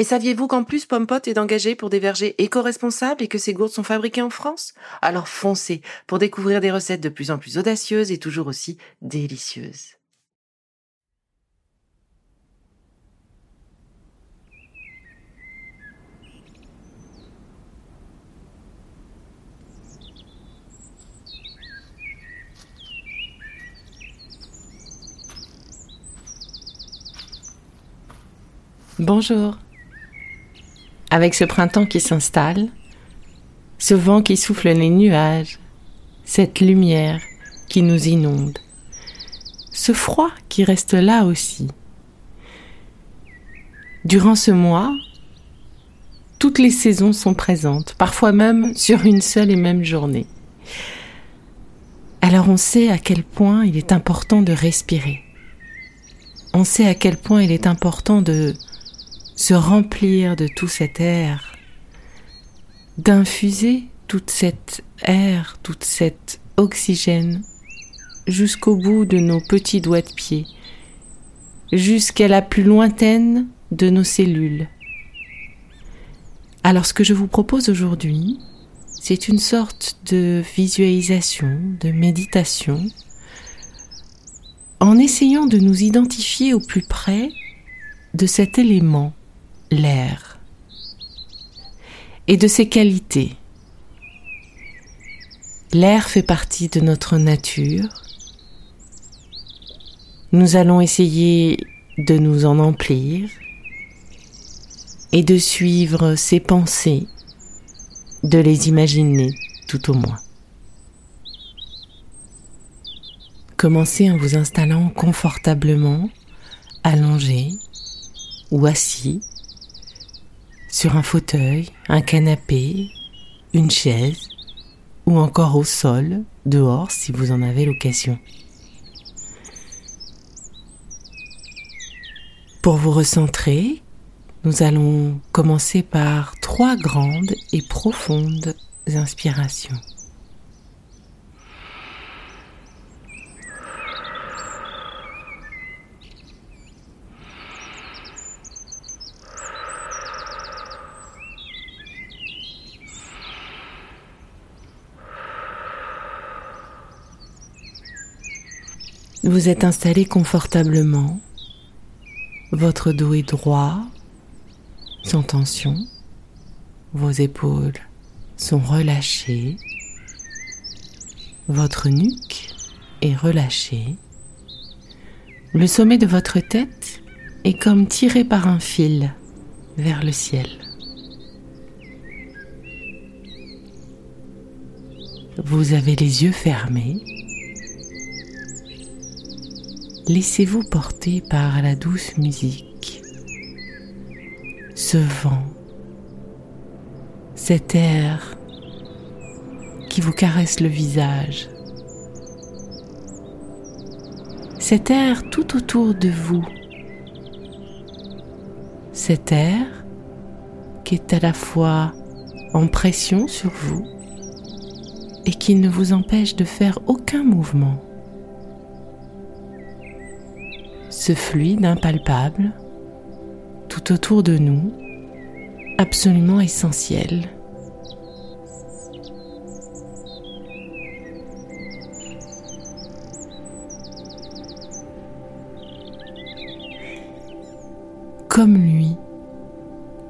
Et saviez-vous qu'en plus Pompot est engagé pour des vergers éco-responsables et que ces gourdes sont fabriquées en France? Alors foncez pour découvrir des recettes de plus en plus audacieuses et toujours aussi délicieuses. Bonjour. Avec ce printemps qui s'installe, ce vent qui souffle les nuages, cette lumière qui nous inonde, ce froid qui reste là aussi. Durant ce mois, toutes les saisons sont présentes, parfois même sur une seule et même journée. Alors on sait à quel point il est important de respirer. On sait à quel point il est important de se remplir de tout cet air, d'infuser toute cette air, toute cette oxygène jusqu'au bout de nos petits doigts de pied, jusqu'à la plus lointaine de nos cellules. Alors ce que je vous propose aujourd'hui, c'est une sorte de visualisation, de méditation, en essayant de nous identifier au plus près de cet élément l'air et de ses qualités. L'air fait partie de notre nature. Nous allons essayer de nous en emplir et de suivre ses pensées, de les imaginer tout au moins. Commencez en vous installant confortablement, allongé ou assis sur un fauteuil, un canapé, une chaise ou encore au sol, dehors si vous en avez l'occasion. Pour vous recentrer, nous allons commencer par trois grandes et profondes inspirations. Vous êtes installé confortablement. Votre dos est droit, sans tension. Vos épaules sont relâchées. Votre nuque est relâchée. Le sommet de votre tête est comme tiré par un fil vers le ciel. Vous avez les yeux fermés laissez-vous porter par la douce musique, ce vent, cet air qui vous caresse le visage, cet air tout autour de vous, cet air qui est à la fois en pression sur vous et qui ne vous empêche de faire aucun mouvement. Ce fluide impalpable tout autour de nous, absolument essentiel. Comme lui,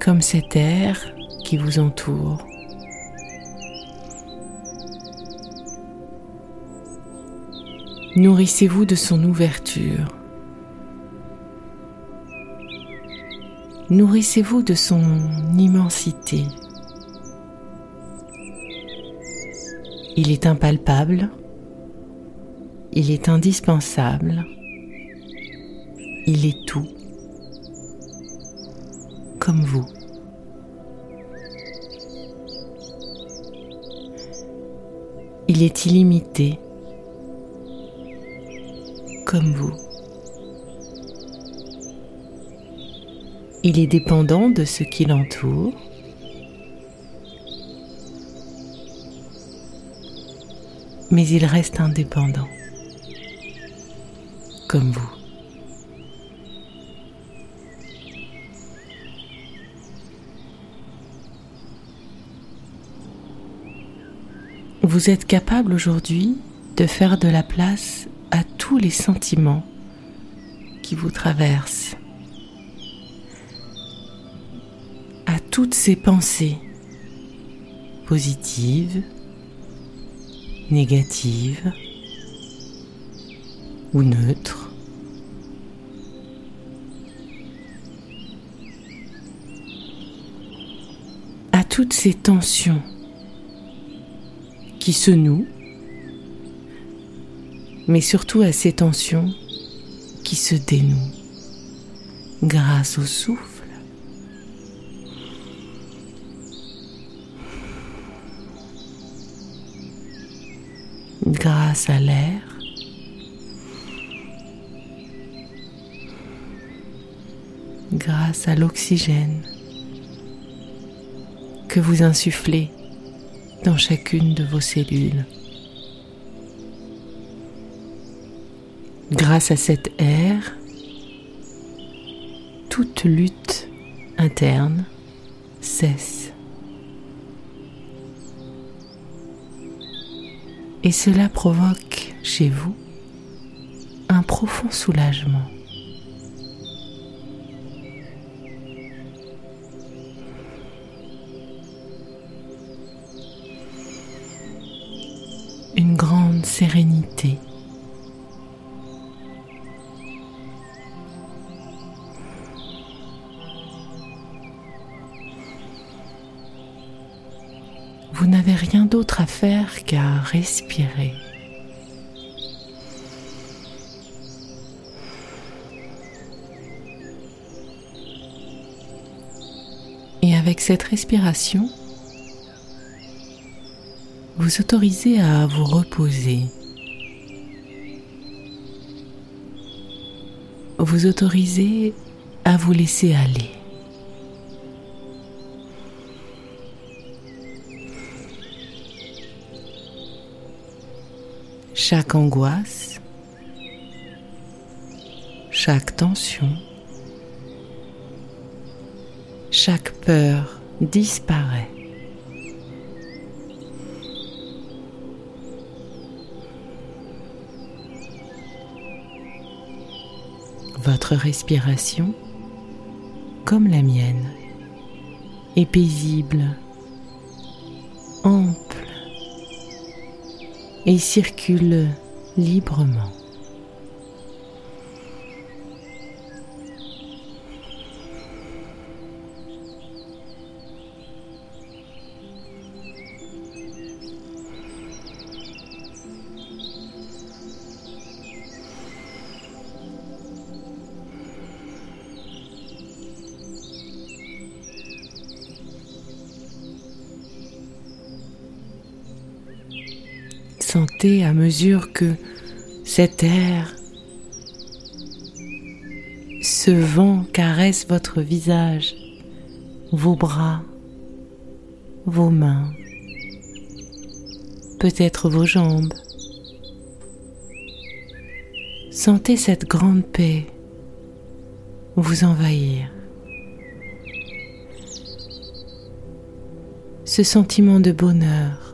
comme cet air qui vous entoure. Nourrissez-vous de son ouverture Nourrissez-vous de son immensité. Il est impalpable, il est indispensable, il est tout, comme vous. Il est illimité, comme vous. Il est dépendant de ce qui l'entoure. Mais il reste indépendant, comme vous. Vous êtes capable aujourd'hui de faire de la place à tous les sentiments qui vous traversent, toutes ces pensées positives, négatives ou neutres. à toutes ces tensions qui se nouent, mais surtout à ces tensions qui se dénouent grâce au souffle. Grâce à l'air, grâce à l'oxygène que vous insufflez dans chacune de vos cellules. Grâce à cet air, toute lutte interne cesse. Et cela provoque chez vous un profond soulagement. une grande sérénité. D'autre à faire qu'à respirer. Et avec cette respiration, vous autorisez à vous reposer. Vous autorisez à vous laisser aller. Chaque angoisse, chaque tension, chaque peur disparaît. Votre respiration, comme la mienne, est paisible, ample et circule librement. Sentez à mesure que cet air, ce vent caresse votre visage, vos bras, vos mains, peut-être vos jambes. Sentez cette grande paix vous envahir. Ce sentiment de bonheur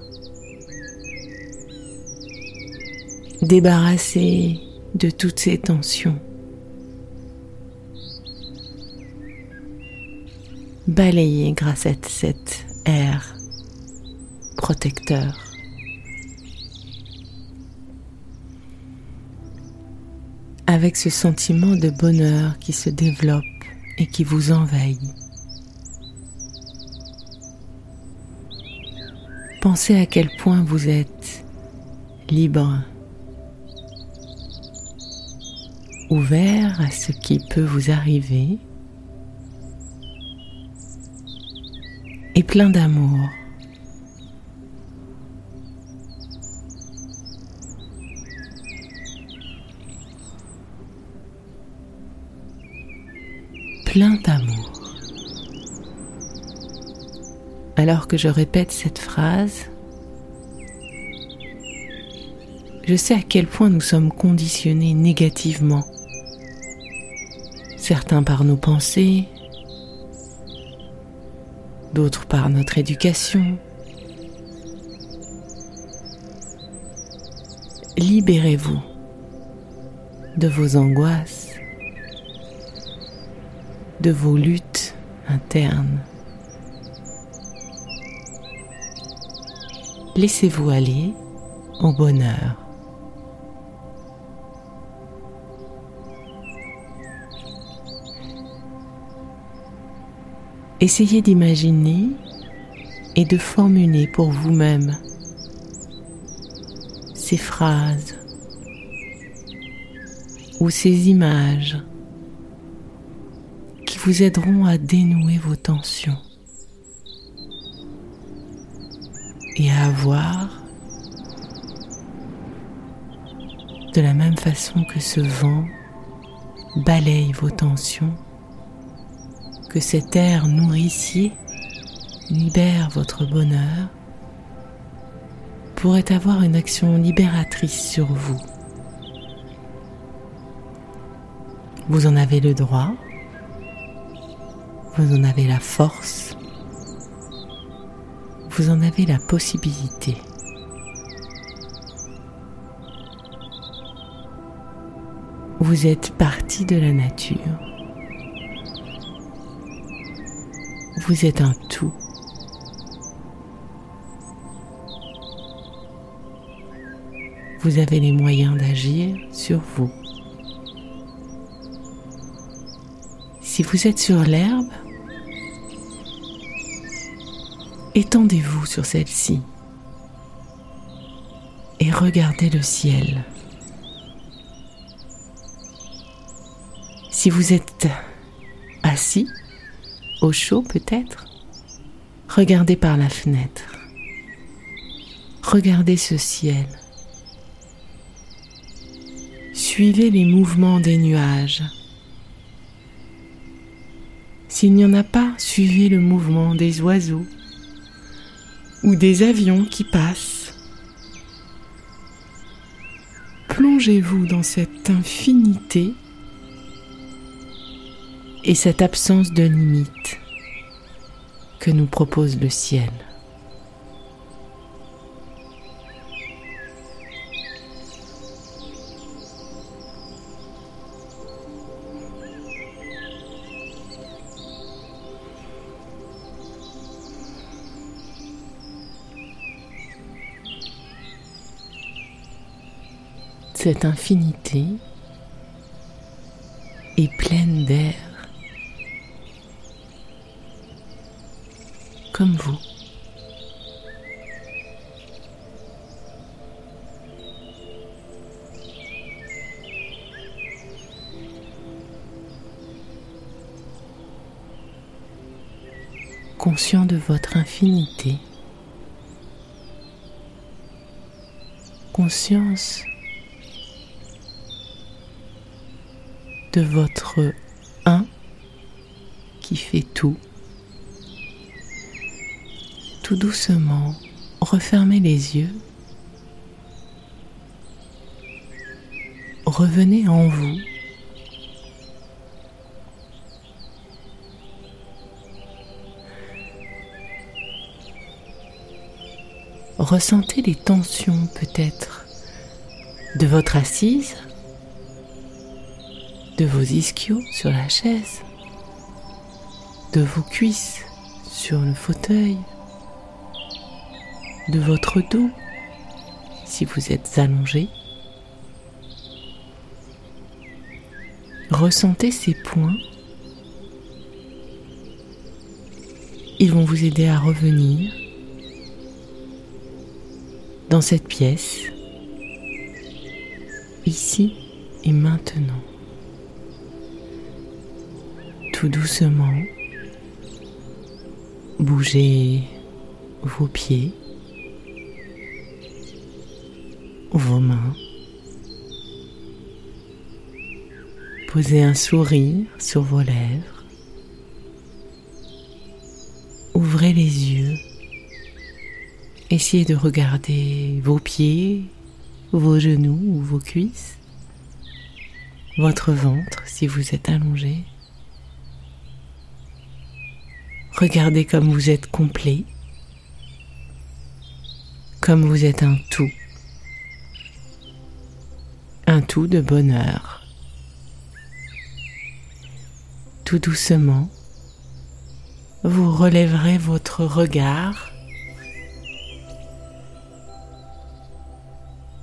débarrasser de toutes ces tensions. Balayer grâce à cet air protecteur. Avec ce sentiment de bonheur qui se développe et qui vous envahit. Pensez à quel point vous êtes libre, ouvert à ce qui peut vous arriver et plein d'amour. plein d'amour. Alors que je répète cette phrase, je sais à quel point nous sommes conditionnés négativement. Certains par nos pensées, d'autres par notre éducation. Libérez-vous de vos angoisses, de vos luttes internes. Laissez-vous aller au bonheur. Essayez d'imaginer et de formuler pour vous-même ces phrases ou ces images vous aideront à dénouer vos tensions et à avoir de la même façon que ce vent balaye vos tensions, cet air nourricier libère votre bonheur, pourrait avoir une action libératrice sur vous. Vous en avez le droit vous en avez la force, vous en avez la possibilité. Vous êtes partie de la nature. Vous êtes un tout. Vous avez les moyens d'agir sur vous. Si vous êtes sur l'herbe, étendez-vous sur celle-ci et regardez le ciel. Si vous êtes assis, au chaud peut-être, regardez par la fenêtre. Regardez ce ciel. Suivez les mouvements des nuages. S'il n'y en a pas, suivez le mouvement des oiseaux ou des avions qui passent. Plongez-vous dans cette infinité et cette absence de limite que nous propose le ciel. cette infinité est pleine d'air, comme vous. Conscient de votre infinité, conscience de votre un qui fait tout. Tout doucement, refermez les yeux. Revenez en vous. Ressentez les tensions peut-être de votre assise de vos ischios sur la chaise, de vos cuisses sur le fauteuil, de votre dos si vous êtes allongé. Ressentez ces points Ils vont vous aider à revenir dans cette pièce, ici et maintenant. Tout doucement, bougez vos pieds, vos mains. Posez un sourire sur vos lèvres. Ouvrez les yeux. Essayez de regarder vos pieds, vos genoux ou vos cuisses, votre ventre si vous êtes allongé. Regardez comme vous êtes complet, comme vous êtes un tout, de bonheur. Tout doucement, vous relèverez votre regard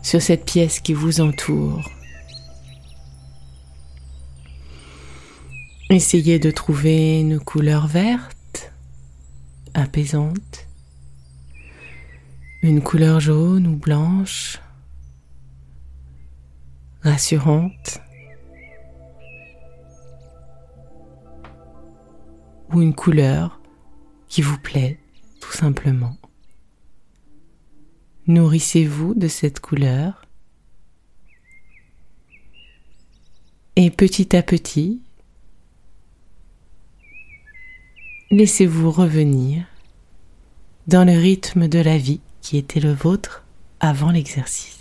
sur cette pièce qui vous entoure. Essayez de trouver une couleur verte apaisante, une couleur jaune ou blanche, rassurante, ou une couleur qui vous plaît tout simplement. Nourrissez-vous de cette couleur et petit à petit, laissez-vous revenir dans le rythme de la vie qui était le vôtre avant l'exercice.